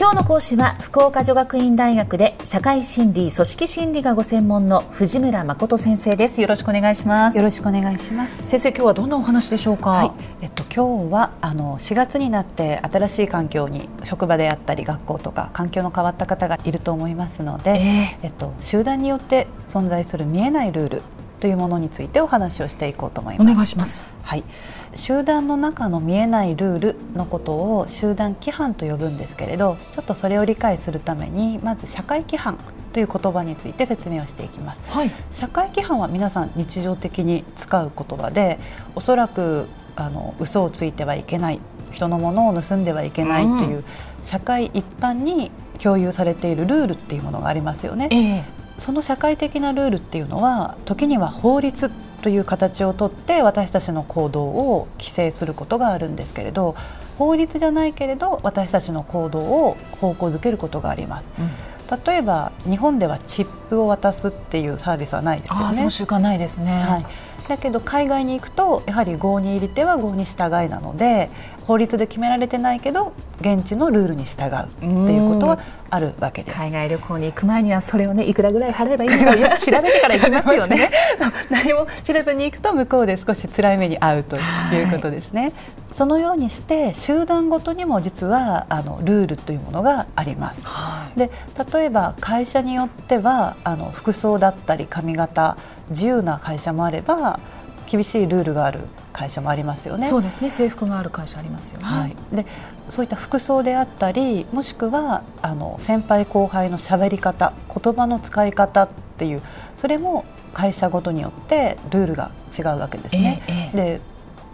今日の講師は福岡女学院大学で社会心理組織心理がご専門の藤村誠先生です。よろしくお願いします。よろしくお願いします。先生今日はどんなお話でしょうか、はい、えっと今日はあの4月になって新しい環境に職場であったり学校とか環境の変わった方がいると思いますので、えー、えっと集団によって存在する見えないルールというものについてお話をしていこうと思います。お願いします。はい集団の中の見えないルールのことを集団規範と呼ぶんですけれどちょっとそれを理解するためにまず社会規範という言葉について説明をしていきます、はい、社会規範は皆さん日常的に使う言葉でおそらくあの嘘をついてはいけない人のものを盗んではいけないという、社会一般に共有されているルールっていうものがありますよね、えー、その社会的なルールっていうのは時には法律という形をとって私たちの行動を規制することがあるんですけれど法律じゃないけれど私たちの行動を方向づけることがあります。うん例えば日本ではチップを渡すっていうサービスはないですよね。その習慣ないですね、はい、だけど海外に行くとやはり合に入り手は合に従いなので法律で決められてないけど現地のルールに従うっていうことはあるわけです。海外旅行に行く前にはそれをねいくらぐらい払えばいいのか 調べてから行きますよね。何も知らずに行くと向こうで少し辛い目に遭うということですね、はい、そのようにして集団ごとにも実はあのルールというものがあります、はい、で例えば会社によってはあの服装だったり髪型自由な会社もあれば厳しいルールがある会社もありますよね。そうですね制服がある会社ありますよね。はい、でそういった服装であったりもしくはあの先輩後輩の喋り方言葉の使い方っていうそれも会社ごとによってルールが違うわけですね。えーえー、で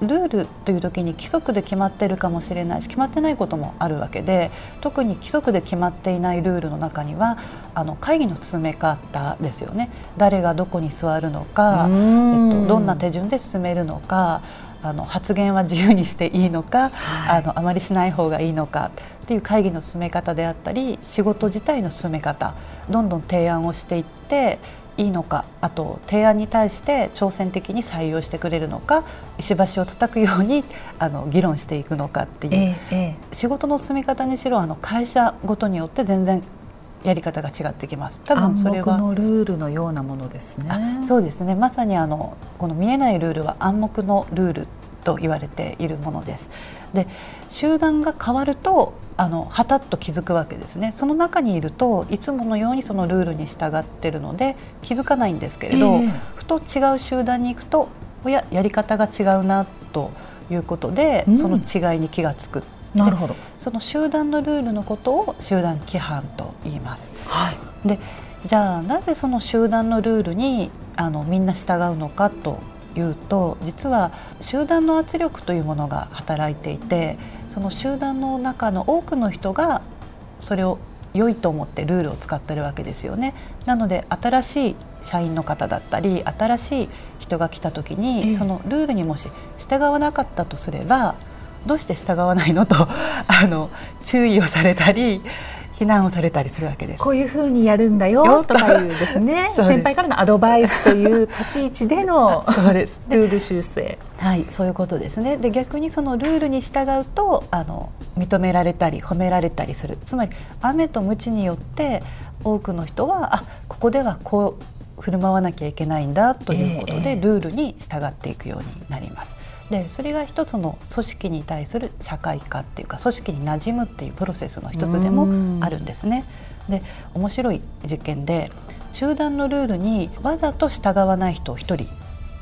ルールという時に規則で決まっているかもしれないし決まってないこともあるわけで特に規則で決まっていないルールの中にはあの会議の進め方ですよね。誰がどこに座るのか、えっと、どんな手順で進めるのかあの発言は自由にしていいのか、はい、あのあまりしない方がいいのかっていう会議の進め方であったり仕事自体の進め方どんどん提案をしていっていいのかあと提案に対して挑戦的に採用してくれるのか石橋を叩くように あの議論していくのかっていう、ええ、仕事の進め方にしろあの会社ごとによって全然やり方が違ってきます。多分それはのルールのようなものですね。そうですね。まさにあのこの見えないルールは暗黙のルールと言われているものです。で集団が変わるとあのはたっと気づくわけですね。その中にいるといつものようにそのルールに従っているので気づかないんですけれど、えー、ふと違う集団に行くとおややり方が違うなということで、うん、その違いに気が付くなるほど。その集団のルールのことを集団規範と言います。はい、でじゃあなぜその集団のルールにあのみんな従うのかというと実は集団の圧力というものが働いていてその集団の中の多くの人がそれを良いと思ってルールを使ってるわけですよね。なので新しい社員の方だったり新しい人が来た時に、そのルールにもし従わなかったとすればどうして従わないのと あの注意をされたり非難をされたりするわけです。こういうふうにやるんだよとかいうですね 先輩からのアドバイスという立ち位置での ルール修正。はいそういうことですね。で逆にそのルールに従うとあの認められたり褒められたりするつまり雨と鞭によって多くの人はあここではこう振る舞わなきゃいけないんだということで、ルールに従っていくようになります。でそれが一つの組織に対する社会化っていうか組織に馴染むっていうプロセスの一つでもあるんですね。で面白い実験で集団のルールにわざと従わない人を1人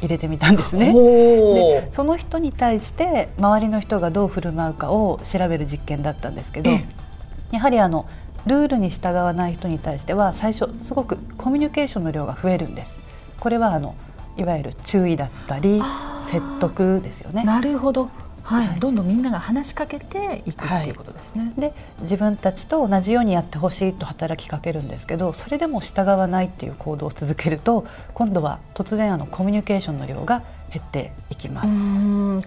入れてみたんですね。でその人に対して周りの人がどう振る舞うかを調べる実験だったんですけどやはりあのルールに従わない人に対しては最初すごくコミュニケーションの量が増えるんです。これはあのいわゆる注意だったり説得ですよね。なるほど。はい、どんどんみんなが話しかけていくっていうことですね。はい、で自分たちと同じようにやってほしいと働きかけるんですけどそれでも従わないっていう行動を続けると今度は突然あのコミュニケーションの量が減っていきます。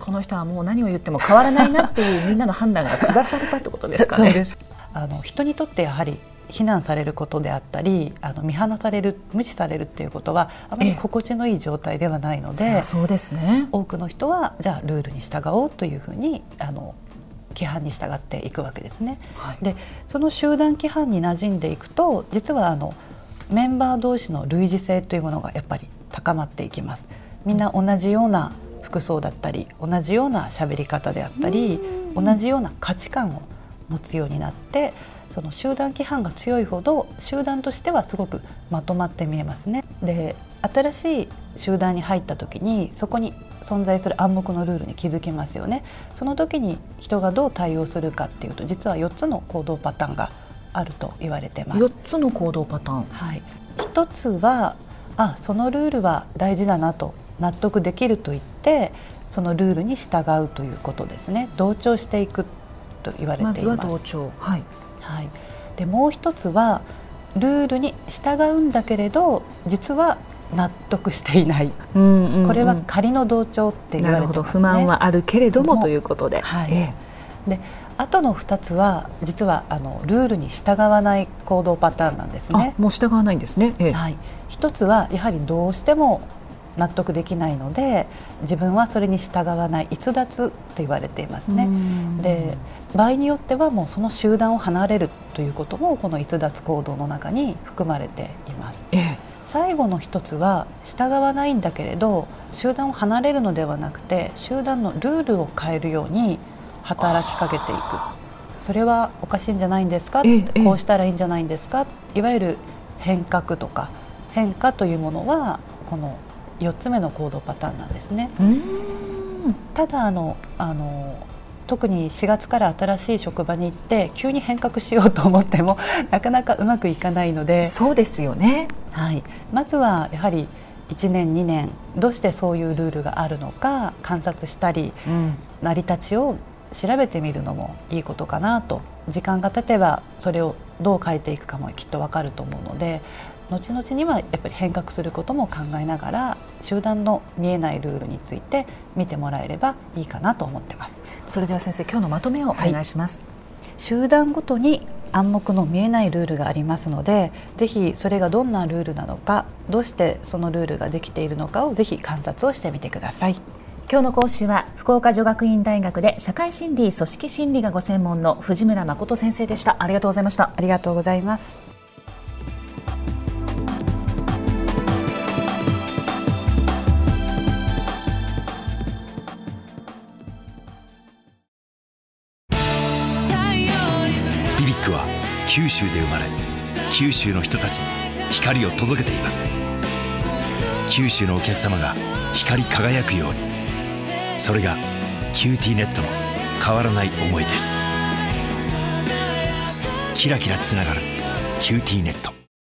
この人はもう何を言っても変わらないなっていうみんなの判断が下されたってことですかね。あの人にとってやはり非難されることであったりあの見放される無視されるっていうことはあまり心地のいい状態ではないのでそうですね。多くの人はじゃあルールに従おうというふうにあの規範に従っていくわけですね。はい、でその集団規範に馴染んでいくと実はあのメンバー同士の類似性というものがやっぱり高まっていきます。みんな同じような服装だったり同じような喋り方であったり同じような価値観を持つようになってその集団規範が強いほど集団としてはすごくまとまって見えますね。で新しい集団に入った時にそこに存在する暗黙のルールに気づきますよね。その時に人がどう対応するかっていうと実は4つの行動パターンがあると言われてます。4つの行動パターン。はい。一つはあそのルールは大事だなと納得できると言ってそのルールに従うということですね同調していくと言われています。同調はい、はい、でもう一つはルールに従うんだけれど実は納得していない、うんうんうん、これは仮の同調って言われて、ね、不満はあるけれどもということで。はい、ええ、であとの2つは実はあのルールに従わない行動パターンなんですね。もう従わないんですね。ええ、はい。一つはやはりどうしても納得できないので自分はそれに従わない逸脱と言われていますね。で場合によってはもうその集団を離れるということもこの逸脱行動の中に含まれています。ええ、最後の一つは従わないんだけれど集団を離れるのではなくて集団のルールを変えるように働きかけていく。それはおかしいんじゃないんですか、ええ、こうしたらいいんじゃないんですか？いわゆる変革とか変化というものはこの4つ目の行動パターンなんですね。ただあのあの特に4月から新しい職場に行って急に変革しようと思っても なかなかうまくいかないので。そうですよね、はい、まずはやはり1年2年どうしてそういうルールがあるのか観察したり、うん、成り立ちを調べてみるのもいいことかなと。時間が経てばそれをどう変えていくかもきっと分かると思うので後々にはやっぱり変革することも考えながら集団の見えないルールについて見てもらえればいいかなと思ってます。それでは先生今日のまとめをお願いします、はい、集団ごとに暗黙の見えないルールがありますのでぜひそれがどんなルールなのかどうしてそのルールができているのかをぜひ観察をしてみてください今日の講師は福岡女学院大学で社会心理組織心理がご専門の藤村誠先生でした。ありがとうございました。ありがとうございます。BBIQ は九州で生まれ九州の人たちに光を届けています。九州のお客様が光り輝くようにそれが QTnet の変わらない思いです。キラキラつながる「QTnet」